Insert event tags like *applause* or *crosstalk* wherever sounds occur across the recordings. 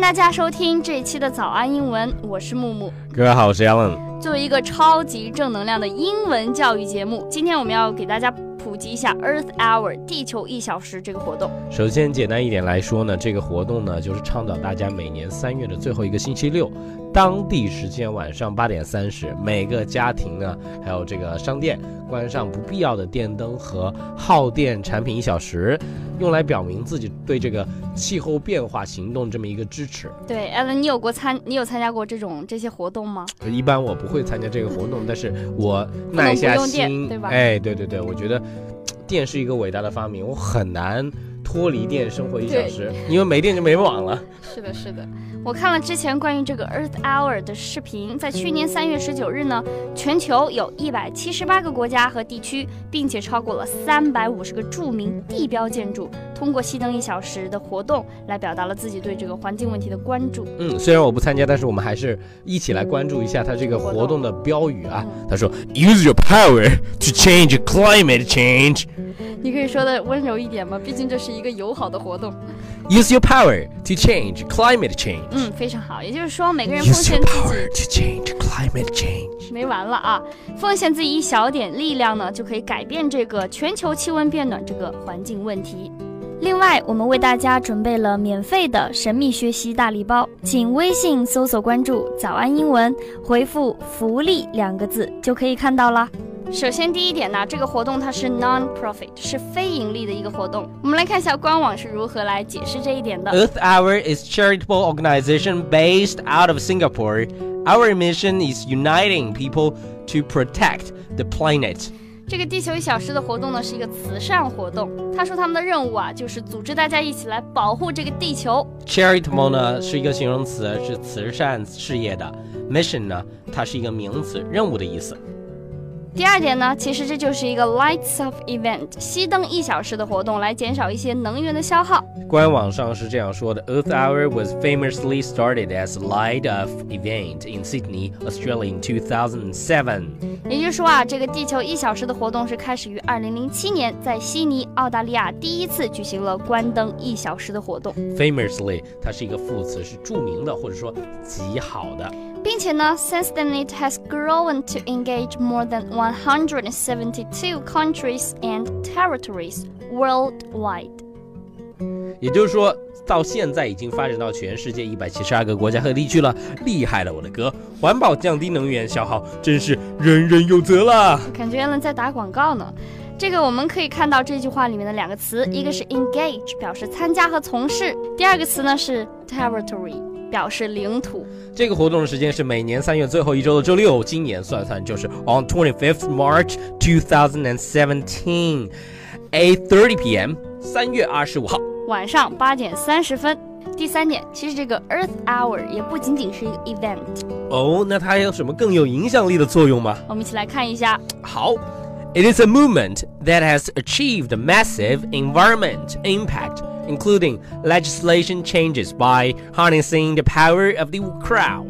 迎大家收听这一期的早安英文，我是木木。各位好，我是 Alan。作为一个超级正能量的英文教育节目，今天我们要给大家普及一下 Earth Hour 地球一小时这个活动。首先，简单一点来说呢，这个活动呢，就是倡导大家每年三月的最后一个星期六，当地时间晚上八点三十，每个家庭呢，还有这个商店关上不必要的电灯和耗电产品一小时，用来表明自己对这个气候变化行动这么一个支持。对，Alan，你有过参，你有参加过这种这些活动吗？一般我不会参加这个活动，但是我耐下心，对吧？哎，对对对，我觉得电是一个伟大的发明，我很难脱离电生活一小时，因为没电就没网了。是的，是的。我看了之前关于这个 Earth Hour 的视频，在去年三月十九日呢，全球有一百七十八个国家和地区，并且超过了三百五十个著名地标建筑，通过熄灯一小时的活动来表达了自己对这个环境问题的关注。嗯，虽然我不参加，但是我们还是一起来关注一下它这个活动的标语啊。他说：“Use your power to change climate change。”你可以说的温柔一点吗？毕竟这是一个友好的活动。Use your power to change climate change。嗯，非常好。也就是说，每个人奉献自己。Use your power to change climate change。没完了啊！奉献自己一小点力量呢，就可以改变这个全球气温变暖这个环境问题。另外，我们为大家准备了免费的神秘学习大礼包，请微信搜索关注“早安英文”，回复“福利”两个字就可以看到了。首先，第一点呢，这个活动它是 non-profit，是非盈利的一个活动。我们来看一下官网是如何来解释这一点的。Earth Hour is charitable organization based out of Singapore. Our mission is uniting people to protect the planet. 这个地球一小时的活动呢，是一个慈善活动。他说他们的任务啊，就是组织大家一起来保护这个地球。Charitable 呢是一个形容词，是慈善事业的。Mission 呢，它是一个名词，任务的意思。 第二点呢，其实这就是一个 lights off event，熄灯一小时的活动，来减少一些能源的消耗。官网上是这样说的：Earth Hour was famously started as light off event in Sydney, Australia in 2007。也就是说啊，这个地球一小时的活动是开始于2007年，在悉尼，澳大利亚第一次举行了关灯一小时的活动。Famously，它是一个副词，是着名的或者说极好的。并且呢，since then it has grown to engage more than 172 countries and territories worldwide。 也就是说，到现在已经发展到全世界一百七十二个国家和地区了，厉害了，我的哥！环保降低能源消耗，真是人人有责了。感觉原来在打广告呢。这个我们可以看到这句话里面的两个词，一个是 engage，表示参加和从事；第二个词呢是 territory。表示领土。这个活动的时间是每年三月最后一周的周六。今年算算就是 on twenty fifth March two thousand and seventeen, eight thirty p.m. 三月二十五号晚上八点三十分。第三点，其实这个 Earth Hour 也不仅仅是一个 event。哦，那它有什么更有影响力的作用吗？我们一起来看一下。好。It is a movement that has achieved massive environment impact including legislation changes by harnessing the power of the crowd.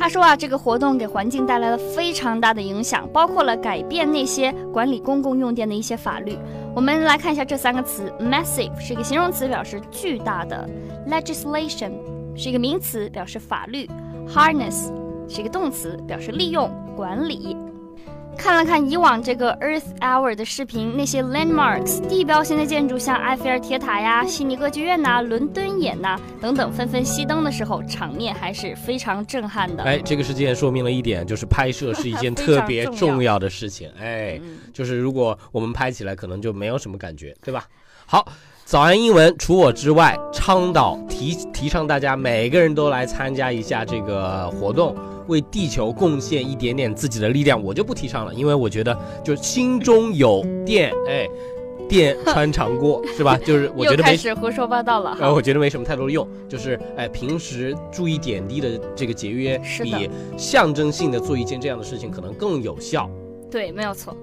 他说啊，这个活动给环境带来了非常大的影响，包括了改变那些管理公共用电的一些法律。我们来看一下这三个词：massive 是一个形容词，表示巨大的；legislation 是一个名词，表示法律；harness 是一个动词，表示利用、管理。看了看以往这个 Earth Hour 的视频，那些 landmarks 地标性的建筑，像埃菲尔铁塔呀、悉尼歌剧院呐、伦敦眼呐等等，纷纷熄灯的时候，场面还是非常震撼的。哎，这个事件说明了一点，就是拍摄是一件特别重要的事情。哎，就是如果我们拍起来，可能就没有什么感觉，对吧？好，早安英文，除我之外，倡导提提倡大家每个人都来参加一下这个活动。为地球贡献一点点自己的力量，我就不提倡了，因为我觉得就心中有电，哎，电穿肠过 *laughs* 是吧？就是我觉得开始胡说八道了。然后，我觉得没什么太多的用，就是哎，平时注意点滴的这个节约，比象征性的做一件这样的事情可能更有效。对，没有错。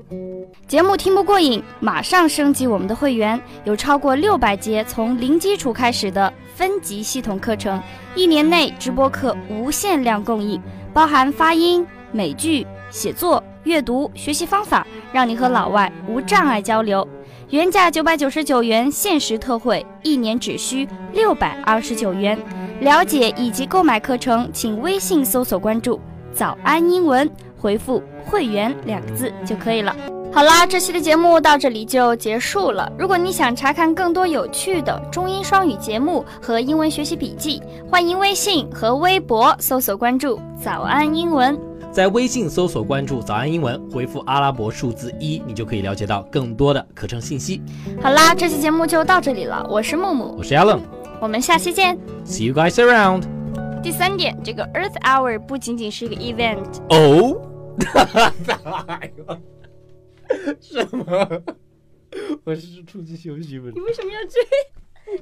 节目听不过瘾，马上升级我们的会员，有超过六百节从零基础开始的分级系统课程，一年内直播课无限量供应。包含发音、美剧、写作、阅读、学习方法，让你和老外无障碍交流。原价九百九十九元，限时特惠，一年只需六百二十九元。了解以及购买课程，请微信搜索关注“早安英文”，回复“会员”两个字就可以了。好啦，这期的节目到这里就结束了。如果你想查看更多有趣的中英双语节目和英文学习笔记，欢迎微信和微博搜索关注“早安英文”。在微信搜索关注“早安英文”，回复阿拉伯数字一，你就可以了解到更多的课程信息。好啦，这期节目就到这里了。我是木木，我是 Allen，我们下期见。See you guys around。第三点，这个 Earth Hour 不仅仅是一个 event 哦。*laughs* *laughs* 什么？我是出去休息吗？你为什么要追？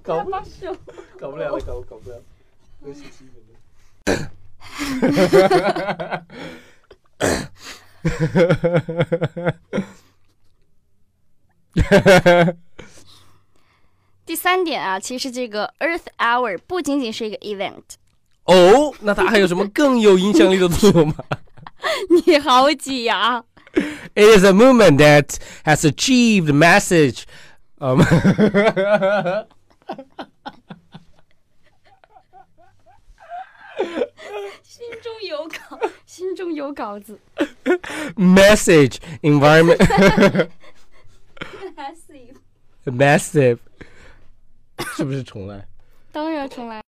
搞不把手，搞不了了，搞搞不了。休息七分钟。*laughs* 第三点啊，其实这个 Earth Hour 不仅仅是一个 event。哦，那它还有什么更有影响力的作用吗？*laughs* 你好挤呀 *laughs* ！It is a movement that has achieved message. Um, *laughs* 心中有稿，心中有稿子。 message environment Massive， massive，是不是重来？当然重来。